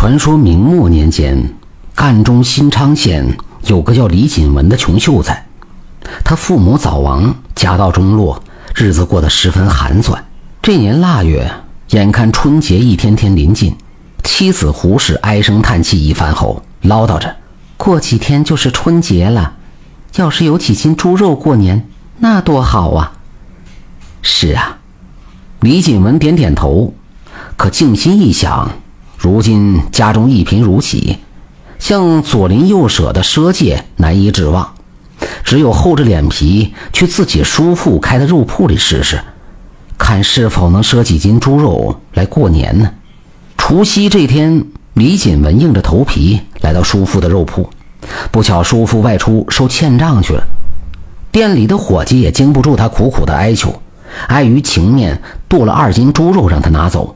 传说明末年间，赣中新昌县有个叫李锦文的穷秀才，他父母早亡，家道中落，日子过得十分寒酸。这年腊月，眼看春节一天天临近，妻子胡氏唉声叹气一番后，唠叨着：“过几天就是春节了，要是有几斤猪肉过年，那多好啊！”是啊，李锦文点点头，可静心一想。如今家中一贫如洗，像左邻右舍的赊借难以指望，只有厚着脸皮去自己叔父开的肉铺里试试，看是否能赊几斤猪肉来过年呢？除夕这天，李锦文硬着头皮来到叔父的肉铺，不巧叔父外出收欠账去了，店里的伙计也经不住他苦苦的哀求，碍于情面，剁了二斤猪肉让他拿走。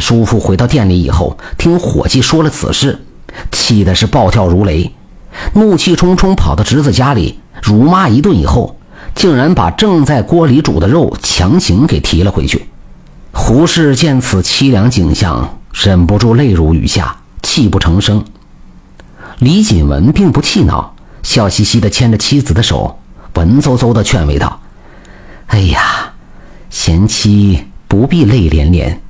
叔父回到店里以后，听伙计说了此事，气的是暴跳如雷，怒气冲冲跑到侄子家里，辱骂一顿以后，竟然把正在锅里煮的肉强行给提了回去。胡氏见此凄凉景象，忍不住泪如雨下，泣不成声。李锦文并不气恼，笑嘻嘻地牵着妻子的手，文绉绉地劝慰道：“哎呀，贤妻不必泪连连。”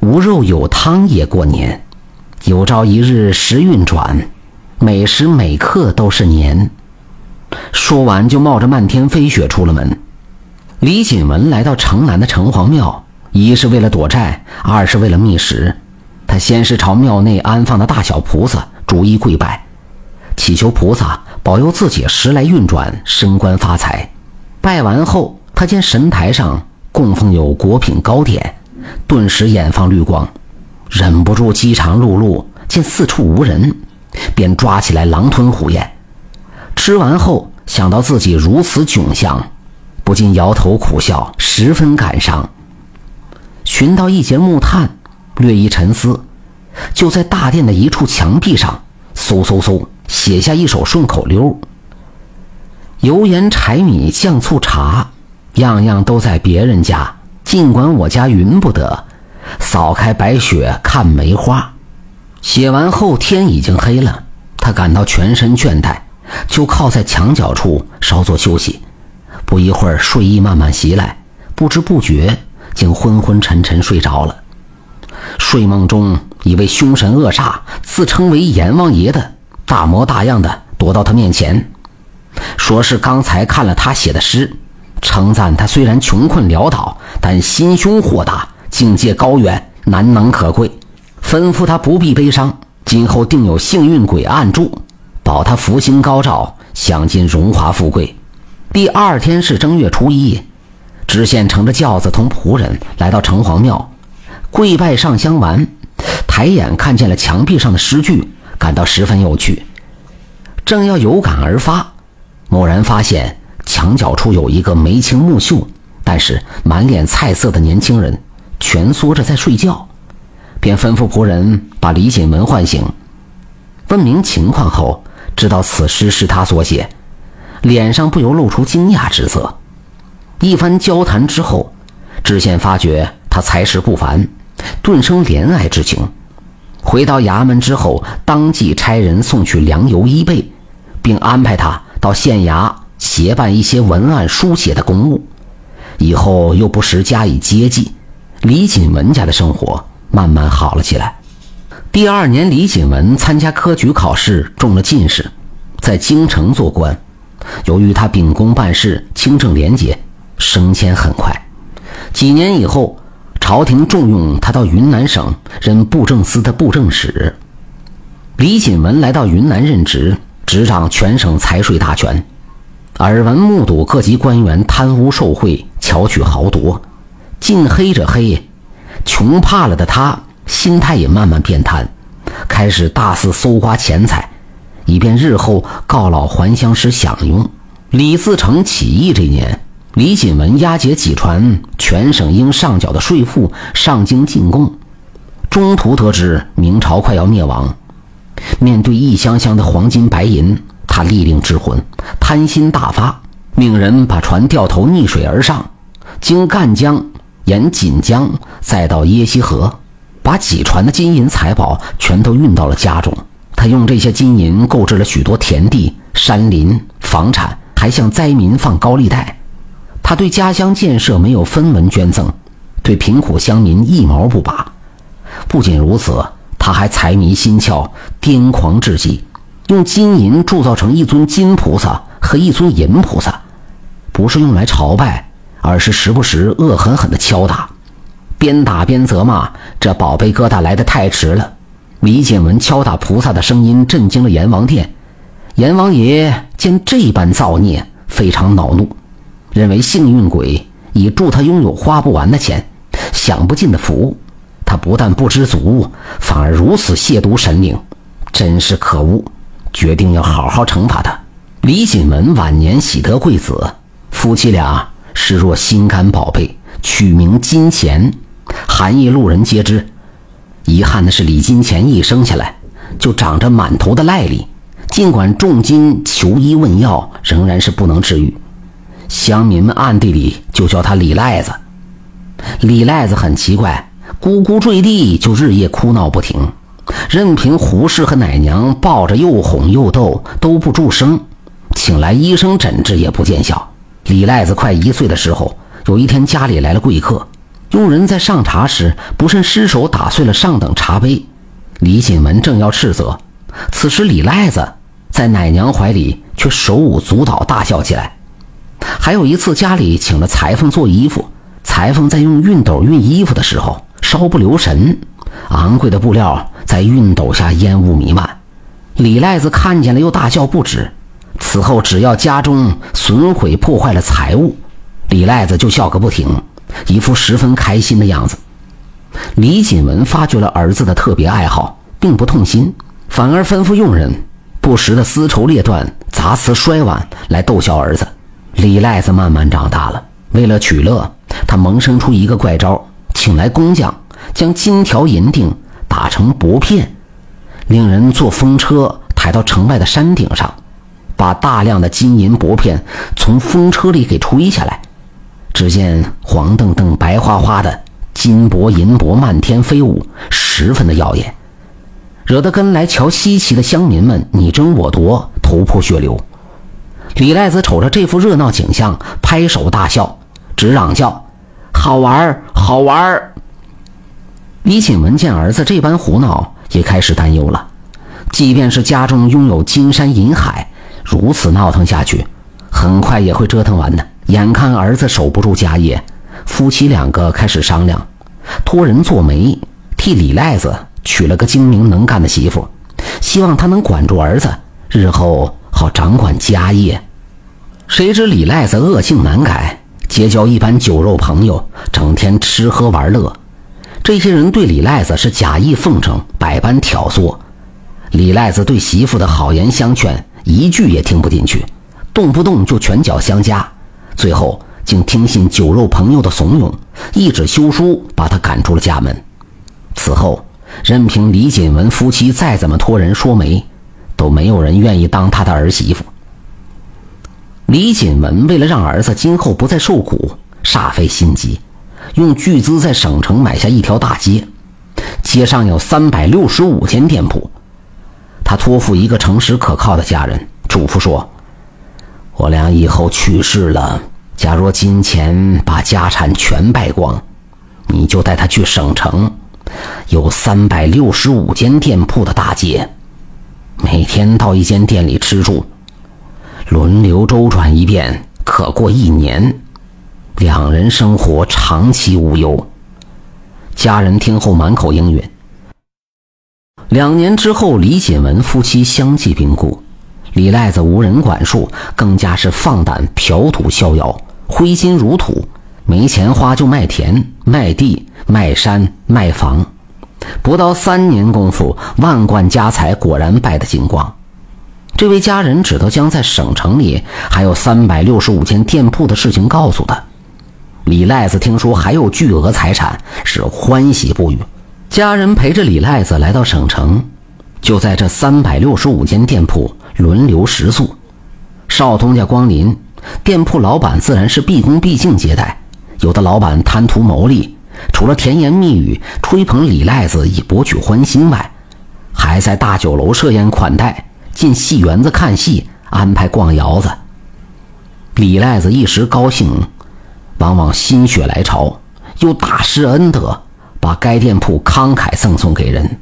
无肉有汤也过年，有朝一日时运转，每时每刻都是年。说完，就冒着漫天飞雪出了门。李锦文来到城南的城隍庙，一是为了躲债，二是为了觅食。他先是朝庙内安放的大小菩萨逐一跪拜，祈求菩萨保佑自己时来运转，升官发财。拜完后，他见神台上供奉有果品糕点。顿时眼放绿光，忍不住饥肠辘辘，见四处无人，便抓起来狼吞虎咽。吃完后，想到自己如此窘相，不禁摇头苦笑，十分感伤。寻到一截木炭，略一沉思，就在大殿的一处墙壁上，嗖嗖嗖写下一首顺口溜：“油盐柴米酱醋茶，样样都在别人家。”尽管我家云不得，扫开白雪看梅花。写完后天已经黑了，他感到全身倦怠，就靠在墙角处稍作休息。不一会儿，睡意慢慢袭来，不知不觉竟昏昏沉沉睡着了。睡梦中，一位凶神恶煞、自称为阎王爷的大模大样的躲到他面前，说是刚才看了他写的诗。称赞他虽然穷困潦倒，但心胸豁达，境界高远，难能可贵。吩咐他不必悲伤，今后定有幸运鬼暗助，保他福星高照，享尽荣华富贵。第二天是正月初一，知县乘着轿子同仆人来到城隍庙，跪拜上香完，抬眼看见了墙壁上的诗句，感到十分有趣，正要有感而发，蓦然发现。墙角处有一个眉清目秀，但是满脸菜色的年轻人，蜷缩着在睡觉，便吩咐仆人把李锦文唤醒。问明情况后，知道此诗是他所写，脸上不由露出惊讶之色。一番交谈之后，知县发觉他才识不凡，顿生怜爱之情。回到衙门之后，当即差人送去粮油衣被，并安排他到县衙。协办一些文案书写的公务，以后又不时加以接济，李锦文家的生活慢慢好了起来。第二年，李锦文参加科举考试，中了进士，在京城做官。由于他秉公办事，清正廉洁，升迁很快。几年以后，朝廷重用他到云南省任布政司的布政使。李锦文来到云南任职，执掌全省财税大权。耳闻目睹各级官员贪污受贿、巧取豪夺，尽黑着黑，穷怕了的他心态也慢慢变贪，开始大肆搜刮钱财，以便日后告老还乡时享用。李自成起义这年，李锦文押解几船全省应上缴的税赋上京进贡，中途得知明朝快要灭亡，面对一箱箱的黄金白银。他利令智魂，贪心大发，命人把船掉头逆水而上，经赣江，沿锦江，再到耶溪河，把几船的金银财宝全都运到了家中。他用这些金银购置了许多田地、山林、房产，还向灾民放高利贷。他对家乡建设没有分文捐赠，对贫苦乡民一毛不拔。不仅如此，他还财迷心窍，癫狂至极，用金银铸造成一尊金菩萨和一尊银菩萨，不是用来朝拜，而是时不时恶狠狠地敲打。边打边责骂：“这宝贝疙瘩来得太迟了！”李锦文敲打菩萨的声音震惊了阎王殿。阎王爷见这般造孽，非常恼怒，认为幸运鬼已助他拥有花不完的钱、享不尽的福。他不但不知足，反而如此亵渎神灵，真是可恶！决定要好好惩罚他。李锦文晚年喜得贵子，夫妻俩视若心肝宝贝，取名金钱。含义路人皆知。遗憾的是，李金钱一生下来就长着满头的癞痢，尽管重金求医问药，仍然是不能治愈。乡民们暗地里就叫他李赖子。李赖子很奇怪，咕咕坠地就日夜哭闹不停，任凭胡氏和奶娘抱着又哄又逗，都不助声。请来医生诊治也不见效。李赖子快一岁的时候，有一天家里来了贵客。佣人在上茶时，不慎失手打碎了上等茶杯。李锦文正要斥责，此时李赖子在奶娘怀里却手舞足蹈，大笑起来。还有一次，家里请了裁缝做衣服，裁缝在用熨斗熨衣服的时候稍不留神，昂贵的布料在熨斗下烟雾弥漫。李赖子看见了，又大笑不止。此后，只要家中损毁破坏了财物，李赖子就笑个不停。一副十分开心的样子。李锦文发觉了儿子的特别爱好，并不痛心，反而吩咐佣人不时的丝绸裂断、砸瓷摔碗来逗笑儿子。李赖子慢慢长大了，为了取乐，他萌生出一个怪招，请来工匠将金条银锭打成薄片，令人坐风车抬到城外的山顶上，把大量的金银薄片从风车里给吹下来。只见黄澄澄、白花花的金箔银箔漫天飞舞，十分的耀眼，惹得跟来瞧稀奇的乡民们你争我夺，头破血流。李赖子瞅着这副热闹景象，拍手大笑，直嚷叫：“好玩儿，好玩儿！”李锦文见儿子这般胡闹，也开始担忧了。即便是家中拥有金山银海，如此闹腾下去，很快也会折腾完的。眼看儿子守不住家业，夫妻两个开始商量，托人做媒，替李赖子娶了个精明能干的媳妇，希望他能管住儿子，日后好掌管家业。谁知李赖子恶性难改，结交一般酒肉朋友，整天吃喝玩乐。这些人对李赖子是假意奉承，百般挑唆。李赖子对媳妇的好言相劝，一句也听不进去，动不动就拳脚相加。最后竟听信酒肉朋友的怂恿，一纸休书把他赶出了家门。此后，任凭李锦文夫妻再怎么托人说媒，都没有人愿意当他的儿媳妇。李锦文为了让儿子今后不再受苦，煞费心机，用巨资在省城买下一条大街，街上有三百六十五间店铺。他托付一个诚实可靠的家人，嘱咐说。我俩以后去世了，假若金钱把家产全败光，你就带他去省城，有三百六十五间店铺的大街，每天到一间店里吃住，轮流周转一遍，可过一年，两人生活长期无忧。家人听后满口应允。两年之后，李锦文夫妻相继病故。李赖子无人管束，更加是放胆嫖赌逍遥，挥金如土，没钱花就卖田、卖地、卖山、卖房，不到三年功夫，万贯家财果然败得精光。这位家人只得将在省城里还有三百六十五间店铺的事情告诉他。李赖子听说还有巨额财产，是欢喜不语。家人陪着李赖子来到省城，就在这三百六十五间店铺。轮流食宿，少东家光临，店铺老板自然是毕恭毕敬接待。有的老板贪图牟利，除了甜言蜜语吹捧李赖子以博取欢心外，还在大酒楼设宴款待，进戏园子看戏，安排逛窑子。李赖子一时高兴，往往心血来潮，又大施恩德，把该店铺慷慨赠送给人。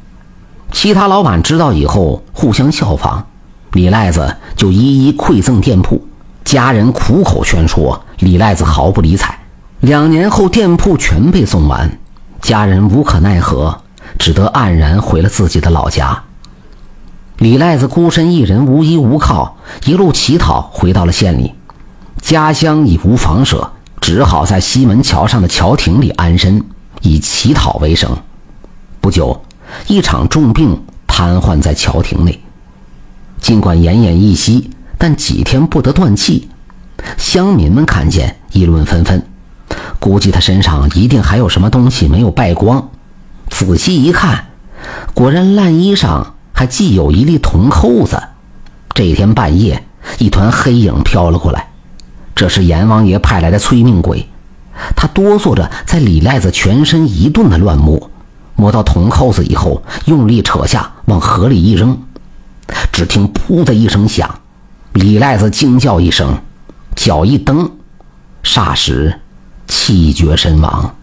其他老板知道以后，互相效仿，李赖子就一一馈赠店铺。家人苦口劝说，李赖子毫不理睬。两年后，店铺全被送完，家人无可奈何，只得黯然回了自己的老家。李赖子孤身一人，无依无靠，一路乞讨，回到了县里。家乡已无房舍，只好在西门桥上的桥亭里安身，以乞讨为生。不久，一场重病瘫痪在桥亭内。尽管奄奄一息，但几天不得断气。乡民们看见，议论纷纷，估计他身上一定还有什么东西没有败光。仔细一看，果然烂衣上还系有一粒铜扣子。这天半夜，一团黑影飘了过来。这是阎王爷派来的催命鬼，他哆嗦着在李赖子全身一顿的乱摸，摸到铜扣子以后，用力扯下，往河里一扔。只听“噗”的一声响，李赖子惊叫一声，脚一蹬，霎时气绝身亡。